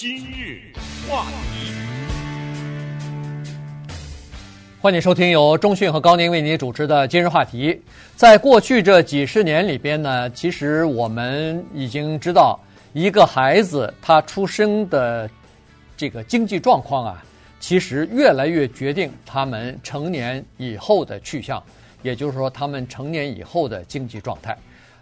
今日话题，欢迎收听由中讯和高宁为您主持的今日话题。在过去这几十年里边呢，其实我们已经知道，一个孩子他出生的这个经济状况啊，其实越来越决定他们成年以后的去向，也就是说，他们成年以后的经济状态。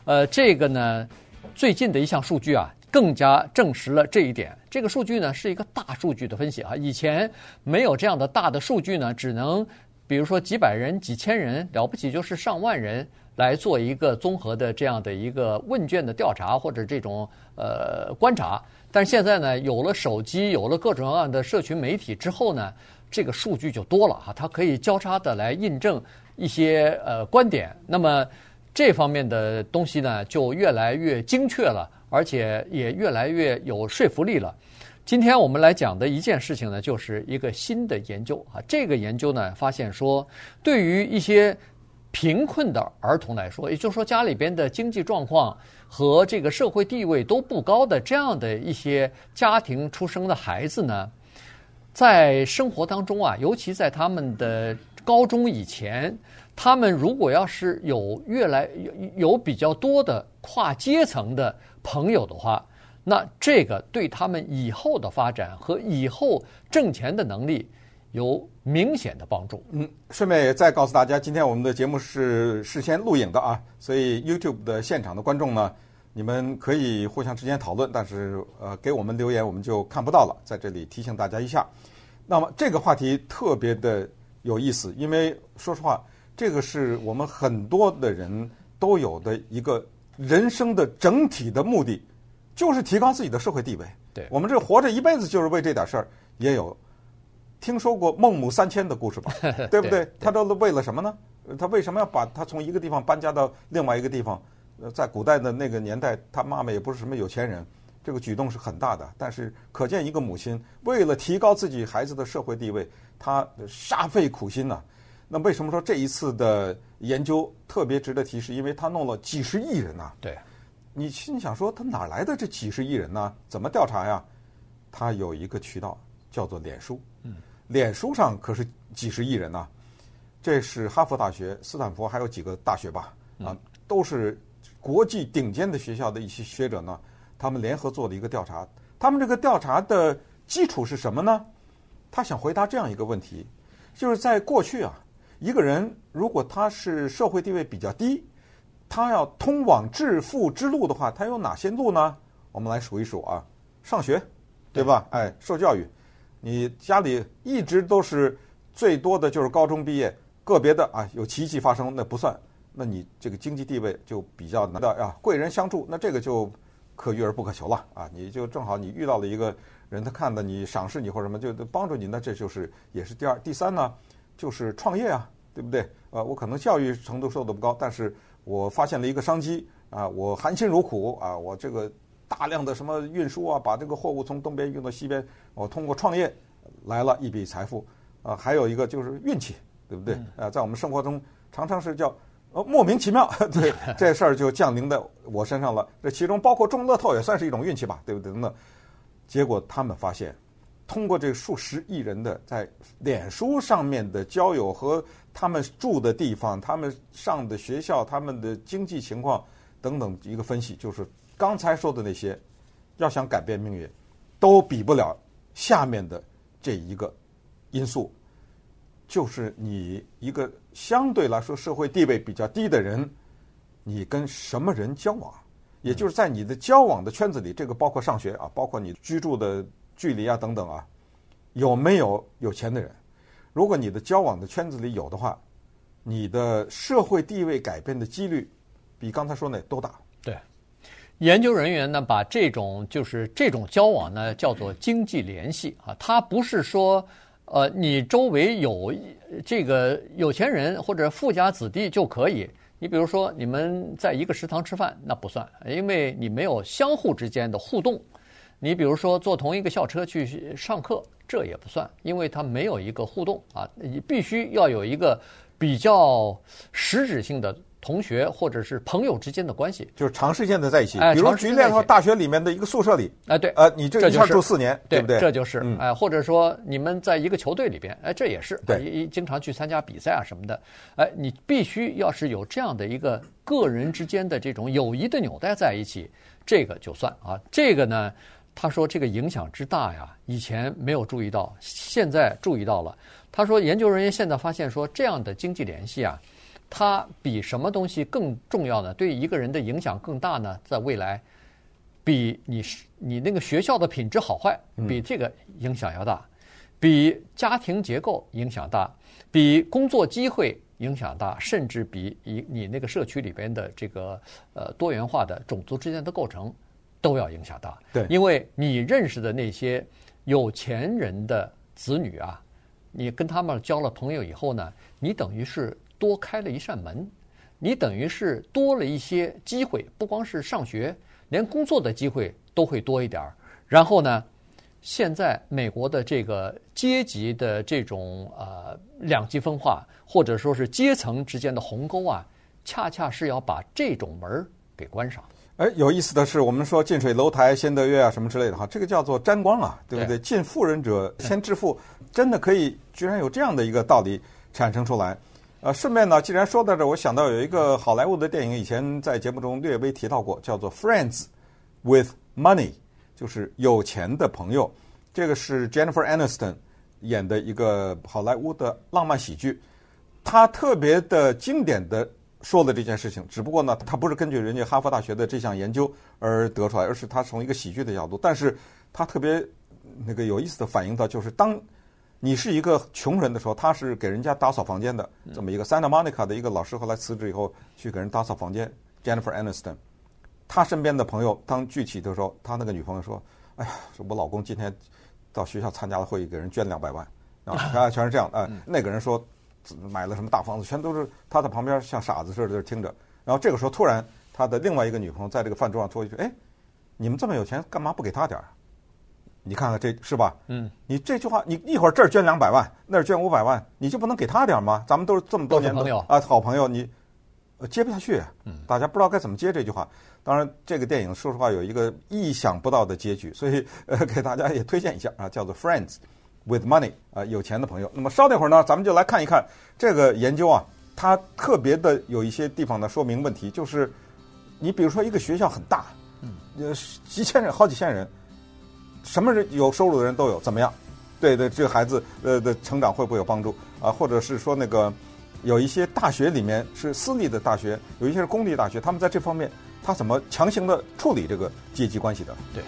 呃，这个呢，最近的一项数据啊。更加证实了这一点。这个数据呢是一个大数据的分析啊，以前没有这样的大的数据呢，只能比如说几百人、几千人，了不起就是上万人来做一个综合的这样的一个问卷的调查或者这种呃观察。但是现在呢，有了手机，有了各种各样的社群媒体之后呢，这个数据就多了哈，它可以交叉的来印证一些呃观点。那么这方面的东西呢，就越来越精确了。而且也越来越有说服力了。今天我们来讲的一件事情呢，就是一个新的研究啊。这个研究呢，发现说，对于一些贫困的儿童来说，也就是说家里边的经济状况和这个社会地位都不高的这样的一些家庭出生的孩子呢，在生活当中啊，尤其在他们的高中以前，他们如果要是有越来有有比较多的跨阶层的。朋友的话，那这个对他们以后的发展和以后挣钱的能力有明显的帮助。嗯，顺便也再告诉大家，今天我们的节目是事先录影的啊，所以 YouTube 的现场的观众呢，你们可以互相之间讨论，但是呃，给我们留言我们就看不到了。在这里提醒大家一下，那么这个话题特别的有意思，因为说实话，这个是我们很多的人都有的一个。人生的整体的目的，就是提高自己的社会地位。对，我们这活着一辈子就是为这点事儿。也有听说过孟母三迁的故事吧？对不对？他都是为了什么呢？他为什么要把他从一个地方搬家到另外一个地方？呃，在古代的那个年代，他妈妈也不是什么有钱人，这个举动是很大的。但是可见一个母亲为了提高自己孩子的社会地位，她煞费苦心呐。那为什么说这一次的研究特别值得提示？因为他弄了几十亿人呐。对，你心想说他哪来的这几十亿人呢？怎么调查呀？他有一个渠道叫做脸书。嗯，脸书上可是几十亿人呐。这是哈佛大学、斯坦福还有几个大学吧？啊，都是国际顶尖的学校的一些学者呢，他们联合做的一个调查。他们这个调查的基础是什么呢？他想回答这样一个问题，就是在过去啊。一个人如果他是社会地位比较低，他要通往致富之路的话，他有哪些路呢？我们来数一数啊，上学，对吧？哎，受教育，你家里一直都是最多的就是高中毕业，个别的啊有奇迹发生那不算，那你这个经济地位就比较难的啊，贵人相助，那这个就可遇而不可求了啊，你就正好你遇到了一个人，他看到你赏识你或者什么，就帮助你，那这就是也是第二、第三呢。就是创业啊，对不对？呃，我可能教育程度受的不高，但是我发现了一个商机啊，我含辛茹苦啊，我这个大量的什么运输啊，把这个货物从东边运到西边，我通过创业来了一笔财富啊。还有一个就是运气，对不对？啊，在我们生活中常常是叫呃莫名其妙，对 这事儿就降临在我身上了。这其中包括中乐透也算是一种运气吧，对不对？那结果他们发现。通过这数十亿人的在脸书上面的交友和他们住的地方、他们上的学校、他们的经济情况等等一个分析，就是刚才说的那些，要想改变命运，都比不了下面的这一个因素，就是你一个相对来说社会地位比较低的人，你跟什么人交往，也就是在你的交往的圈子里，这个包括上学啊，包括你居住的。距离啊，等等啊，有没有有钱的人？如果你的交往的圈子里有的话，你的社会地位改变的几率比刚才说那都大。对，研究人员呢，把这种就是这种交往呢叫做经济联系啊，他不是说呃你周围有这个有钱人或者富家子弟就可以。你比如说你们在一个食堂吃饭，那不算，因为你没有相互之间的互动。你比如说坐同一个校车去上课，这也不算，因为它没有一个互动啊。你必须要有一个比较实质性的同学或者是朋友之间的关系，就是长时间的在一起。哎比如举例来说，大学里面的一个宿舍里，哎，对，呃，你这一下这就是住四年，对不对？这就是嗯哎，或者说你们在一个球队里边，哎，这也是对经常去参加比赛啊什么的，哎，你必须要是有这样的一个个人之间的这种友谊的纽带在一起，这个就算啊。这个呢，他说这个影响之大呀，以前没有注意到，现在注意到了。他说，研究人员现在发现说，这样的经济联系啊，它比什么东西更重要呢？对一个人的影响更大呢？在未来，比你是你那个学校的品质好坏，比这个影响要大，比家庭结构影响大，比工作机会影响大，甚至比你你那个社区里边的这个呃多元化的种族之间的构成都要影响大。对因为你认识的那些有钱人的子女啊，你跟他们交了朋友以后呢，你等于是多开了一扇门，你等于是多了一些机会，不光是上学，连工作的机会都会多一点儿。然后呢，现在美国的这个阶级的这种呃两极分化，或者说是阶层之间的鸿沟啊，恰恰是要把这种门儿给关上。哎，有意思的是，我们说近水楼台先得月啊，什么之类的哈，这个叫做沾光啊，对不对？对近富人者先致富，真的可以，居然有这样的一个道理产生出来。呃，顺便呢，既然说到这儿，我想到有一个好莱坞的电影，以前在节目中略微提到过，叫做《Friends with Money》，就是有钱的朋友。这个是 Jennifer Aniston 演的一个好莱坞的浪漫喜剧，它特别的经典的说了这件事情，只不过呢，他不是根据人家哈佛大学的这项研究而得出来，而是他从一个喜剧的角度，但是他特别那个有意思的反映到，就是当你是一个穷人的时候，他是给人家打扫房间的，这么一个 Santa Monica 的一个老师，后来辞职以后去给人打扫房间，Jennifer Aniston，他身边的朋友当具体的时候，他那个女朋友说：“哎呀，说我老公今天到学校参加了会议，给人捐两百万。啊，他 全是这样啊。”那个人说买了什么大房子，全都是他在旁边像傻子似的听着。然后这个时候突然他的另外一个女朋友在这个饭桌上说一句：“哎，你们这么有钱，干嘛不给他点儿？你看看这是吧？嗯，你这句话，你一会儿这儿捐两百万，那儿捐五百万，你就不能给他点儿吗？咱们都是这么多年的朋友啊，好朋友，你呃接不下去。嗯，大家不知道该怎么接这句话。当然，这个电影说实话有一个意想不到的结局，所以呃，给大家也推荐一下啊，叫做《Friends with Money》啊，有钱的朋友。那么稍等会儿呢，咱们就来看一看这个研究啊，它特别的有一些地方呢说明问题，就是你比如说一个学校很大，嗯，呃，几千人、好几千人。什么人有收入的人都有，怎么样？对对，这个孩子呃的成长会不会有帮助啊？或者是说那个有一些大学里面是私立的大学，有一些是公立大学，他们在这方面他怎么强行的处理这个阶级关系的？对。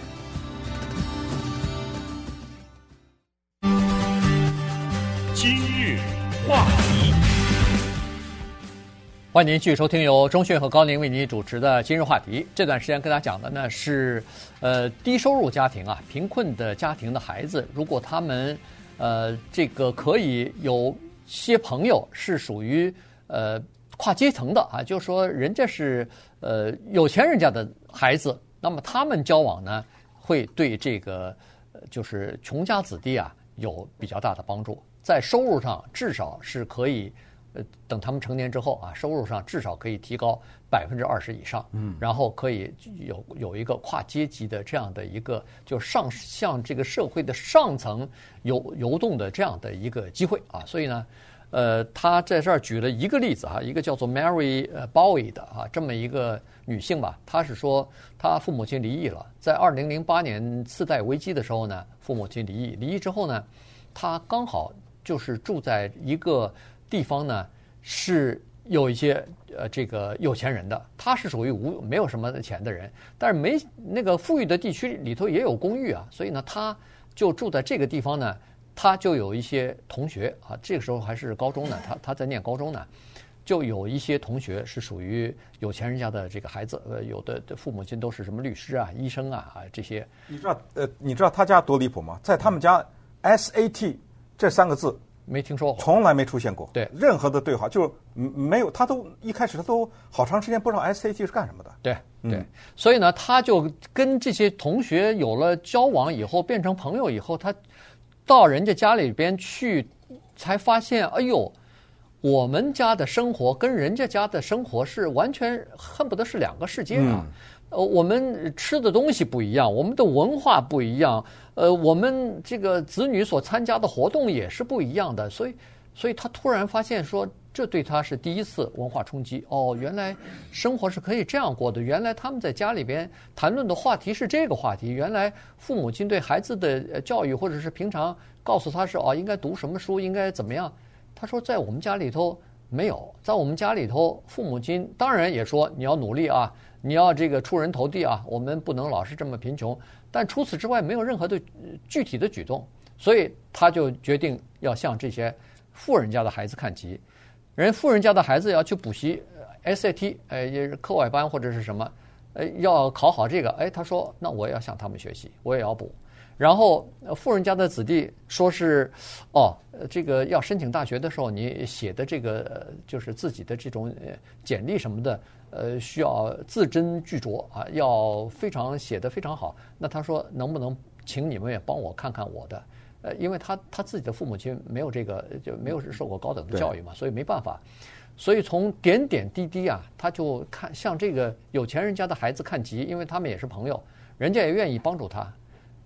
欢迎您继续收听由中讯和高宁为您主持的今日话题。这段时间跟大家讲的呢是，呃，低收入家庭啊，贫困的家庭的孩子，如果他们呃这个可以有些朋友是属于呃跨阶层的啊，就是说人家是呃有钱人家的孩子，那么他们交往呢会对这个就是穷家子弟啊有比较大的帮助，在收入上至少是可以。呃，等他们成年之后啊，收入上至少可以提高百分之二十以上，嗯，然后可以有有一个跨阶级的这样的一个，就上向这个社会的上层游游动的这样的一个机会啊。所以呢，呃，他在这儿举了一个例子啊，一个叫做 Mary 呃 Bowie 的啊这么一个女性吧，她是说她父母亲离异了，在二零零八年次贷危机的时候呢，父母亲离异，离异之后呢，她刚好就是住在一个。地方呢是有一些呃这个有钱人的，他是属于无没有什么钱的人，但是没那个富裕的地区里头也有公寓啊，所以呢他就住在这个地方呢，他就有一些同学啊，这个时候还是高中呢，他他在念高中呢，就有一些同学是属于有钱人家的这个孩子，呃，有的父母亲都是什么律师啊、医生啊啊这些。你知道呃，你知道他家多离谱吗？在他们家 SAT 这三个字。没听说过，从来没出现过。对，任何的对话就是没有，他都一开始他都好长时间不知道 SAT 是干什么的。对对，所以呢，他就跟这些同学有了交往以后，变成朋友以后，他到人家家里边去，才发现，哎呦，我们家的生活跟人家家的生活是完全恨不得是两个世界啊。呃，我们吃的东西不一样，我们的文化不一样，呃，我们这个子女所参加的活动也是不一样的，所以，所以他突然发现说，这对他是第一次文化冲击。哦，原来生活是可以这样过的，原来他们在家里边谈论的话题是这个话题，原来父母亲对孩子的教育或者是平常告诉他是哦，应该读什么书，应该怎么样。他说在我们家里头没有，在我们家里头，父母亲当然也说你要努力啊。你要这个出人头地啊！我们不能老是这么贫穷，但除此之外没有任何的具体的举动，所以他就决定要向这些富人家的孩子看齐。人富人家的孩子要去补习 SAT，呃，课外班或者是什么，呃，要考好这个。哎，他说那我也要向他们学习，我也要补。然后富人家的子弟说是，哦，这个要申请大学的时候，你写的这个就是自己的这种简历什么的。呃，需要字斟句酌啊，要非常写得非常好。那他说，能不能请你们也帮我看看我的？呃，因为他他自己的父母亲没有这个，就没有受过高等的教育嘛，所以没办法。所以从点点滴滴啊，他就看向这个有钱人家的孩子看齐，因为他们也是朋友，人家也愿意帮助他。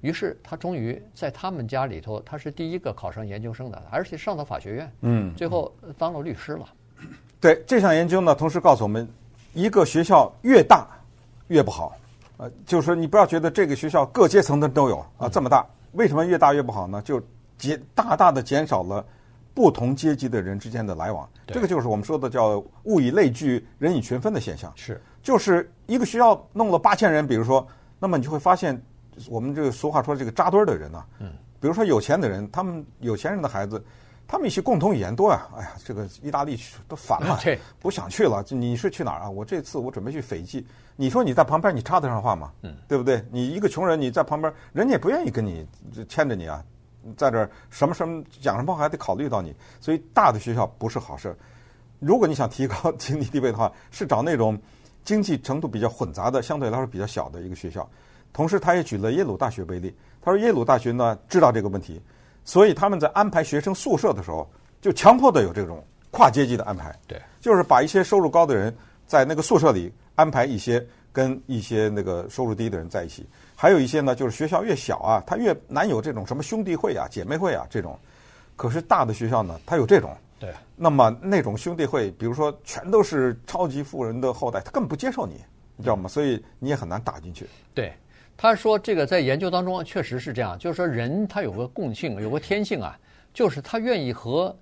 于是他终于在他们家里头，他是第一个考上研究生的，而且上到法学院，嗯，最后当了律师了。对这项研究呢，同时告诉我们。一个学校越大越不好，呃，就是说你不要觉得这个学校各阶层的都有啊，这么大，为什么越大越不好呢？就减大大的减少了不同阶级的人之间的来往，这个就是我们说的叫物以类聚，人以群分的现象。是，就是一个学校弄了八千人，比如说，那么你就会发现，我们这个俗话说这个扎堆儿的人呢，嗯，比如说有钱的人，他们有钱人的孩子。他们一些共同语言多呀，哎呀，这个意大利去都烦了，不想去了。你是去哪儿啊？我这次我准备去斐济。你说你在旁边，你插得上话吗？嗯，对不对？你一个穷人，你在旁边，人家也不愿意跟你牵着你啊，在这儿什么什么讲什么话还得考虑到你。所以大的学校不是好事。如果你想提高经济地位的话，是找那种经济程度比较混杂的，相对来说比较小的一个学校。同时，他也举了耶鲁大学为例。他说耶鲁大学呢知道这个问题。所以他们在安排学生宿舍的时候，就强迫的有这种跨阶级的安排。对，就是把一些收入高的人在那个宿舍里安排一些跟一些那个收入低的人在一起。还有一些呢，就是学校越小啊，他越难有这种什么兄弟会啊、姐妹会啊这种。可是大的学校呢，他有这种。对。那么那种兄弟会，比如说全都是超级富人的后代，他根本不接受你，你知道吗？所以你也很难打进去。对。他说：“这个在研究当中确实是这样，就是说人他有个共性，有个天性啊，就是他愿意和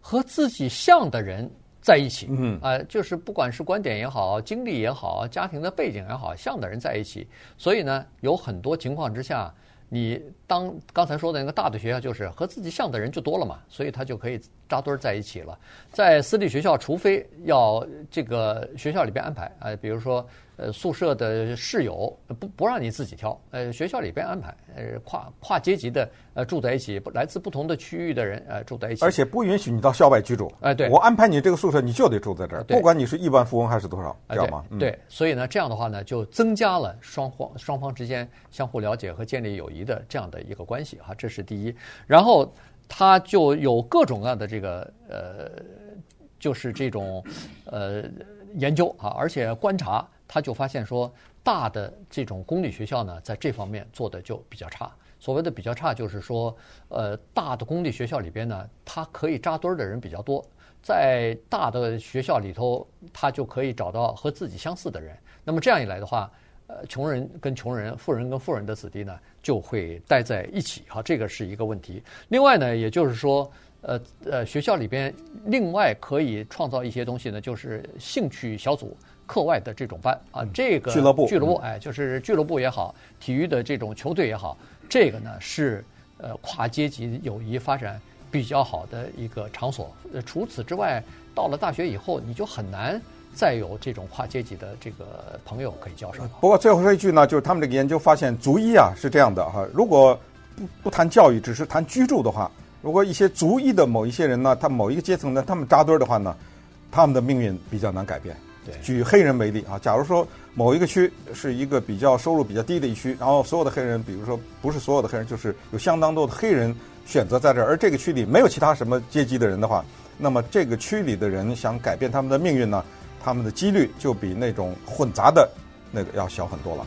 和自己像的人在一起。嗯，啊，就是不管是观点也好，经历也好，家庭的背景也好，像的人在一起。所以呢，有很多情况之下，你当刚才说的那个大的学校，就是和自己像的人就多了嘛，所以他就可以扎堆儿在一起了。在私立学校，除非要这个学校里边安排，啊，比如说。”呃，宿舍的室友不不让你自己挑，呃，学校里边安排，呃，跨跨阶级的呃住在一起，来自不同的区域的人呃住在一起，而且不允许你到校外居住。哎，对，我安排你这个宿舍，你就得住在这儿，不管你是亿万富翁还是多少，知道吗？对，所以呢，这样的话呢，就增加了双方双方之间相互了解和建立友谊的这样的一个关系哈，这是第一。然后他就有各种各样的这个呃，就是这种呃研究啊，而且观察。他就发现说，大的这种公立学校呢，在这方面做的就比较差。所谓的比较差，就是说，呃，大的公立学校里边呢，他可以扎堆儿的人比较多，在大的学校里头，他就可以找到和自己相似的人。那么这样一来的话，呃，穷人跟穷人，富人跟富人的子弟呢，就会待在一起。哈，这个是一个问题。另外呢，也就是说，呃呃，学校里边另外可以创造一些东西呢，就是兴趣小组。课外的这种班啊，这个俱乐部，俱乐部，哎，就是俱乐部也好，体育的这种球队也好，这个呢是呃跨阶级友谊发展比较好的一个场所。呃，除此之外，到了大学以后，你就很难再有这种跨阶级的这个朋友可以交上。不过最后说一句呢，就是他们这个研究发现，族裔啊是这样的哈，如果不不谈教育，只是谈居住的话，如果一些族裔的某一些人呢，他某一个阶层呢，他们扎堆的话呢，他们的命运比较难改变。举黑人为例啊，假如说某一个区是一个比较收入比较低的一区，然后所有的黑人，比如说不是所有的黑人，就是有相当多的黑人选择在这儿，而这个区里没有其他什么阶级的人的话，那么这个区里的人想改变他们的命运呢，他们的几率就比那种混杂的那个要小很多了。